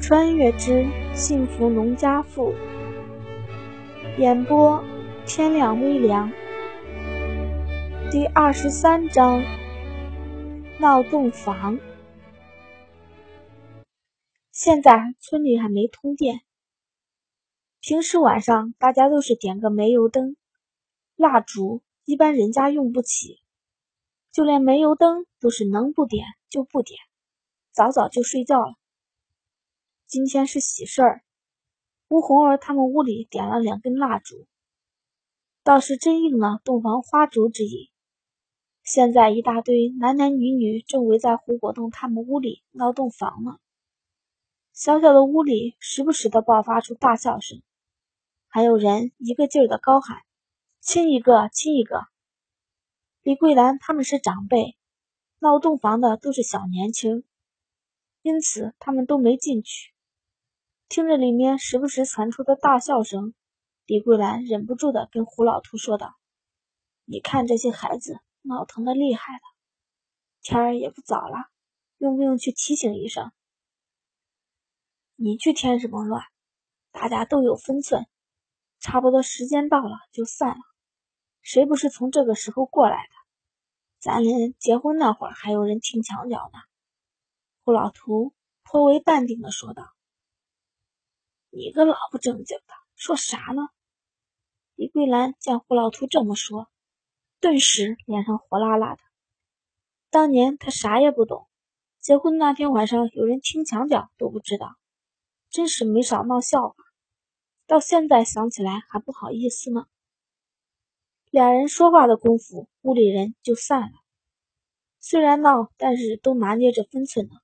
穿越之幸福农家妇，演播天亮微凉。第二十三章闹洞房。现在村里还没通电，平时晚上大家都是点个煤油灯、蜡烛，一般人家用不起，就连煤油灯都是能不点就不点，早早就睡觉了。今天是喜事儿，吴红儿他们屋里点了两根蜡烛，倒是真应了洞房花烛之意。现在一大堆男男女女正围在胡国栋他们屋里闹洞房呢。小小的屋里时不时的爆发出大笑声，还有人一个劲儿的高喊：“亲一个，亲一个。”李桂兰他们是长辈，闹洞房的都是小年轻，因此他们都没进去。听着里面时不时传出的大笑声，李桂兰忍不住的跟胡老图说道：“你看这些孩子闹腾的厉害了，天儿也不早了，用不用去提醒一声？你去添什么乱？大家都有分寸，差不多时间到了就散了。谁不是从这个时候过来的？咱连结婚那会儿还有人听墙角呢。”胡老图颇为淡定的说道。你个老不正经的，说啥呢？李桂兰见胡老图这么说，顿时脸上火辣辣的。当年他啥也不懂，结婚那天晚上有人听墙角都不知道，真是没少闹笑话。到现在想起来还不好意思呢。俩人说话的功夫，屋里人就散了。虽然闹，但是都拿捏着分寸呢，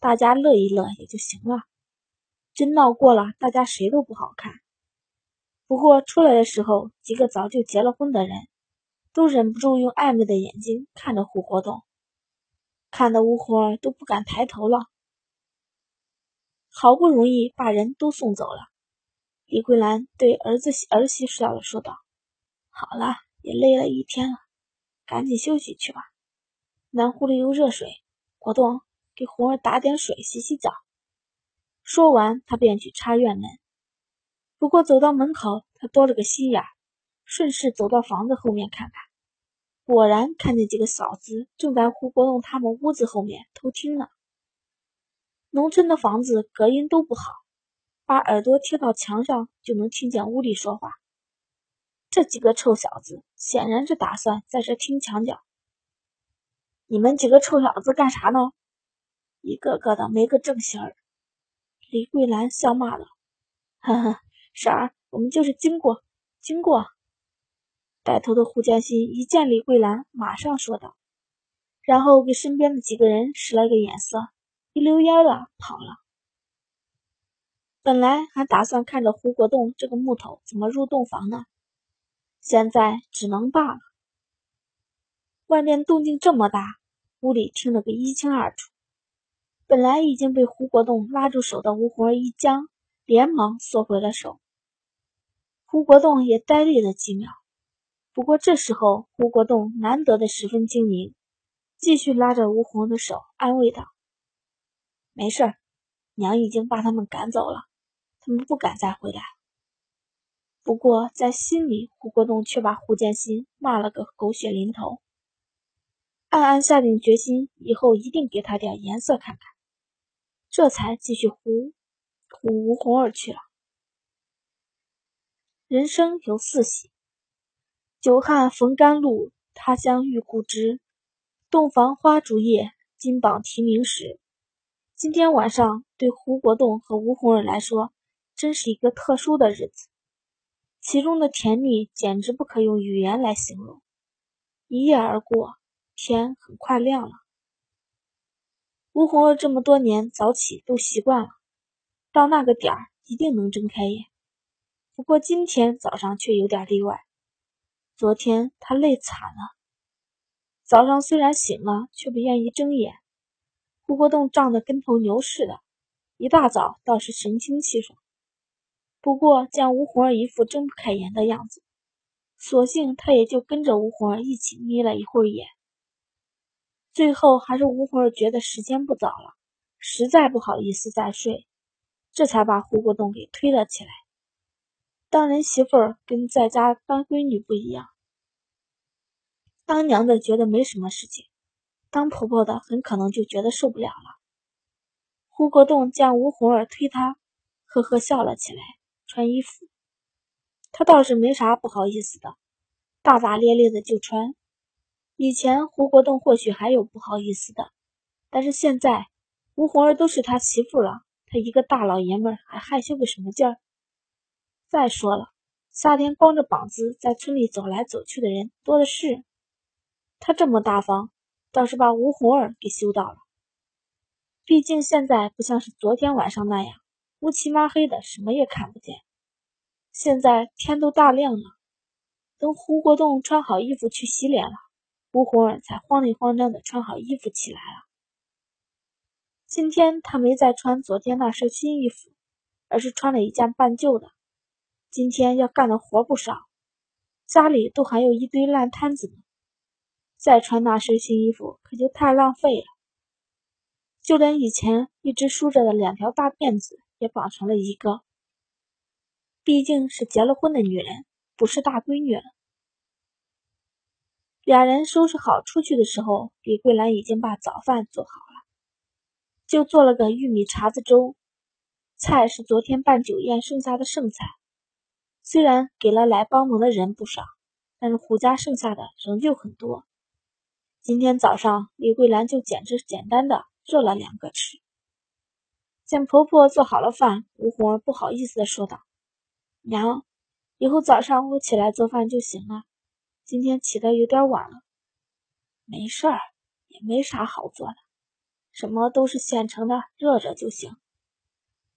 大家乐一乐也就行了。真闹过了，大家谁都不好看。不过出来的时候，几个早就结了婚的人，都忍不住用暧昧的眼睛看着胡活动，看得吴活儿都不敢抬头了。好不容易把人都送走了，李桂兰对儿子儿媳笑了，说道：“好了，也累了一天了，赶紧休息去吧。南屋里有热水，活动给红儿打点水洗洗澡。”说完，他便去插院门。不过走到门口，他多了个心眼，顺势走到房子后面看看，果然看见几个嫂子正在胡国栋他们屋子后面偷听呢。农村的房子隔音都不好，把耳朵贴到墙上就能听见屋里说话。这几个臭小子显然是打算在这听墙角。你们几个臭小子干啥呢？一个个的没个正形儿。李桂兰笑骂道：“呵呵，婶儿，我们就是经过，经过。”带头的胡建新一见李桂兰，马上说道，然后给身边的几个人使了个眼色，一溜烟的跑了。本来还打算看着胡国栋这个木头怎么入洞房呢，现在只能罢了。外面动静这么大，屋里听了个一清二楚。本来已经被胡国栋拉住手的吴红一僵，连忙缩回了手。胡国栋也呆立了几秒，不过这时候胡国栋难得的十分精明，继续拉着吴红的手，安慰道：“没事儿，娘已经把他们赶走了，他们不敢再回来。”不过在心里，胡国栋却把胡建新骂了个狗血淋头，暗暗下定决心，以后一定给他点颜色看看。这才继续胡胡吴红儿去了。人生有四喜：久旱逢甘露，他乡遇故知，洞房花烛夜，金榜题名时。今天晚上对胡国栋和吴红儿来说，真是一个特殊的日子，其中的甜蜜简直不可用语言来形容。一夜而过，天很快亮了。吴红儿这么多年早起都习惯了，到那个点儿一定能睁开眼。不过今天早上却有点例外。昨天他累惨了，早上虽然醒了，却不愿意睁眼。胡国栋胀得跟头牛似的，一大早倒是神清气爽。不过见吴红儿一副睁不开眼的样子，索性他也就跟着吴红儿一起眯了一会儿眼。最后还是吴红儿觉得时间不早了，实在不好意思再睡，这才把胡国栋给推了起来。当人媳妇儿跟在家当闺女不一样，当娘的觉得没什么事情，当婆婆的很可能就觉得受不了了。胡国栋见吴红儿推他，呵呵笑了起来，穿衣服，他倒是没啥不好意思的，大大咧咧的就穿。以前胡国栋或许还有不好意思的，但是现在吴红儿都是他媳妇了，他一个大老爷们还害羞个什么劲儿？再说了，夏天光着膀子在村里走来走去的人多的是，他这么大方，倒是把吴红儿给羞到了。毕竟现在不像是昨天晚上那样乌漆麻黑的，什么也看不见。现在天都大亮了，等胡国栋穿好衣服去洗脸了，吴红儿才慌里慌张的穿好衣服起来了。今天他没再穿昨天那身新衣服，而是穿了一件半旧的。今天要干的活不少，家里都还有一堆烂摊子呢，再穿那身新衣服可就太浪费了。就连以前一直梳着的两条大辫子也绑成了一个。毕竟是结了婚的女人，不是大闺女了。俩人收拾好出去的时候，李桂兰已经把早饭做好了，就做了个玉米碴子粥，菜是昨天办酒宴剩下的剩菜。虽然给了来帮忙的人不少，但是胡家剩下的仍旧很多。今天早上，李桂兰就简直简单的。热了两个吃。见婆婆做好了饭，吴红儿不好意思的说道：“娘，以后早上我起来做饭就行了。今天起的有点晚了。没事儿，也没啥好做的，什么都是现成的，热着就行。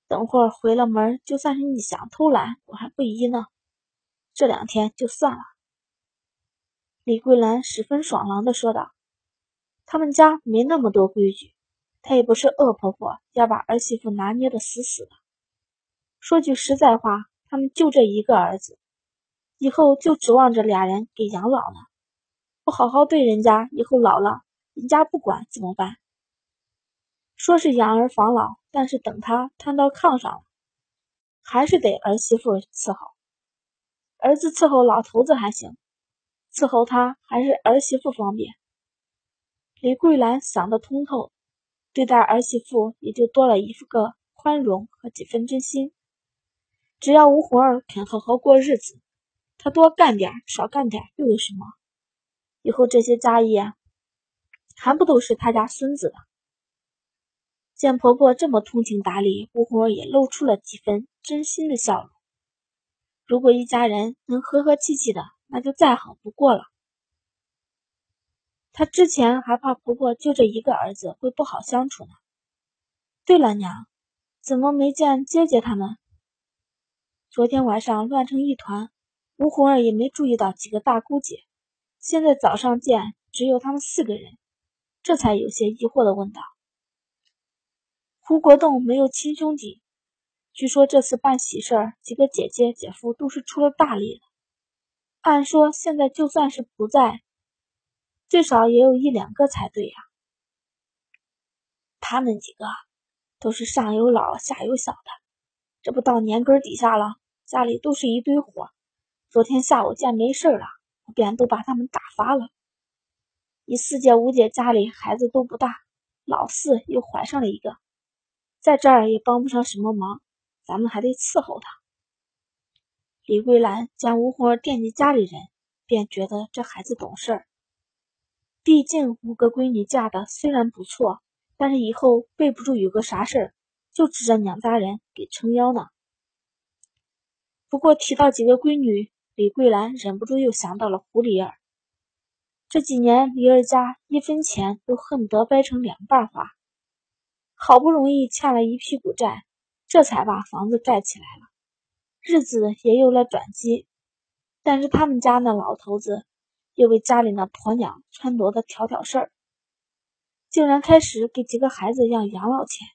等会儿回了门，就算是你想偷懒，我还不依呢。这两天就算了。”李桂兰十分爽朗的说道：“他们家没那么多规矩。”她也不是恶婆婆，要把儿媳妇拿捏的死死的。说句实在话，他们就这一个儿子，以后就指望着俩人给养老呢。不好好对人家，以后老了，人家不管怎么办？说是养儿防老，但是等他瘫到炕上了，还是得儿媳妇伺候。儿子伺候老头子还行，伺候他还是儿媳妇方便。李桂兰想得通透。对待儿媳妇也就多了一个宽容和几分真心。只要吴红儿肯好好过日子，他多干点少干点又有什么？以后这些家业还不都是他家孙子的？见婆婆这么通情达理，吴红也露出了几分真心的笑容。如果一家人能和和气气的，那就再好不过了。她之前还怕婆婆就这一个儿子会不好相处呢。对了，娘，怎么没见姐姐他们？昨天晚上乱成一团，吴红儿也没注意到几个大姑姐。现在早上见只有他们四个人，这才有些疑惑的问道：“胡国栋没有亲兄弟，据说这次办喜事儿，几个姐姐姐夫都是出了大力的。按说现在就算是不在。”最少也有一两个才对呀！他们几个都是上有老下有小的，这不到年根底下了，家里都是一堆活。昨天下午见没事了，我便都把他们打发了。你四姐五姐家里孩子都不大，老四又怀上了一个，在这儿也帮不上什么忙，咱们还得伺候他。李桂兰见吴红儿惦记家里人，便觉得这孩子懂事儿。毕竟五个闺女嫁的虽然不错，但是以后备不住有个啥事儿，就指着娘家人给撑腰呢。不过提到几个闺女，李桂兰忍不住又想到了胡梨儿。这几年李儿家一分钱都恨不得掰成两半花，好不容易欠了一屁股债，这才把房子盖起来了，日子也有了转机。但是他们家那老头子。又为家里那婆娘撺掇的挑挑事儿，竟然开始给几个孩子要养老钱。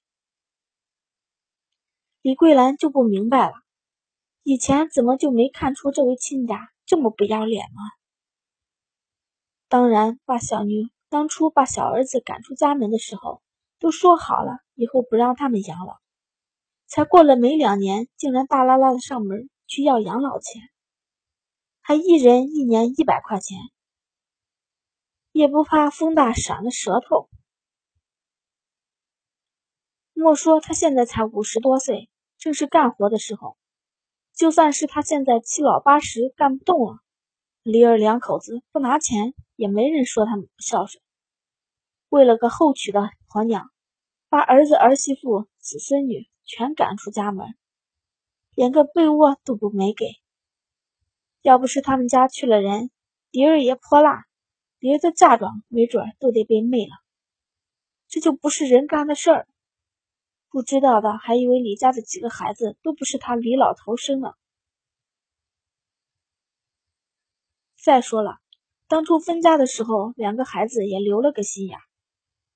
李桂兰就不明白了，以前怎么就没看出这位亲家这么不要脸呢？当然，把小女当初把小儿子赶出家门的时候，都说好了以后不让他们养老。才过了没两年，竟然大拉拉的上门去要养老钱，还一人一年一百块钱，也不怕风大闪了舌头。莫说他现在才五十多岁，正是干活的时候。就算是他现在七老八十干不动了，李儿两口子不拿钱，也没人说他们不孝顺。为了个后娶的婆娘，把儿子儿媳妇、子孙女全赶出家门，连个被窝都不没给。要不是他们家去了人，李儿也泼辣，李儿的嫁妆没准都得被昧了。这就不是人干的事儿。不知道的还以为李家的几个孩子都不是他李老头生的。再说了，当初分家的时候，两个孩子也留了个心眼。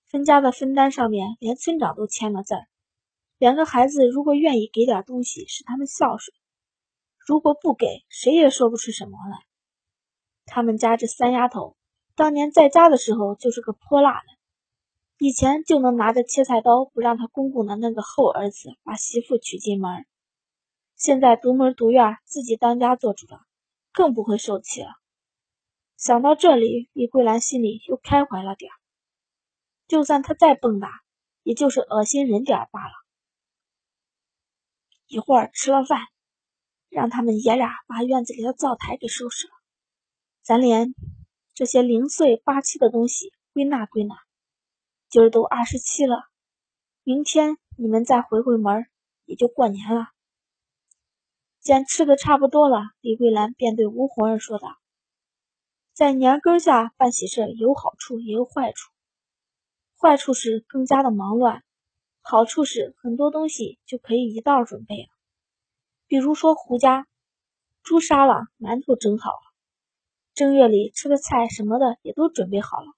分家的分单上面连村长都签了字。两个孩子如果愿意给点东西，是他们孝顺；如果不给，谁也说不出什么来。他们家这三丫头，当年在家的时候就是个泼辣的。以前就能拿着切菜刀不让他公公的那个后儿子把媳妇娶进门，现在独门独院自己当家做主了，更不会受气了。想到这里，李桂兰心里又开怀了点就算他再蹦跶，也就是恶心人点罢了。一会儿吃了饭，让他们爷俩把院子里的灶台给收拾了，咱连这些零碎八七的东西归纳归纳。今儿都二十七了，明天你们再回回门，也就过年了。见吃的差不多了，李桂兰便对吴红儿说道：“在年根下办喜事有好处也有坏处，坏处是更加的忙乱，好处是很多东西就可以一道准备了。比如说胡家，猪杀了，馒头蒸好了，正月里吃的菜什么的也都准备好了。”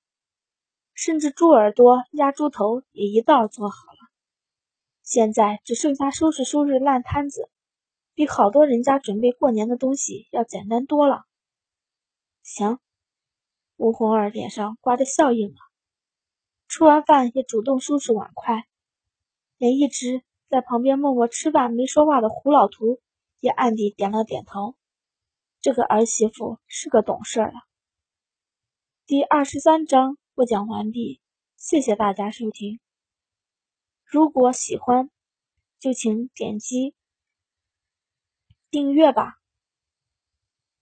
甚至猪耳朵、鸭猪头也一道做好了，现在只剩下收拾收拾烂摊子，比好多人家准备过年的东西要简单多了。行，吴红儿脸上挂着笑意了。吃完饭也主动收拾碗筷，连一直在旁边默默吃饭没说话的胡老图也暗地点了点头。这个儿媳妇是个懂事的。第二十三章。播讲完毕，谢谢大家收听。如果喜欢，就请点击订阅吧。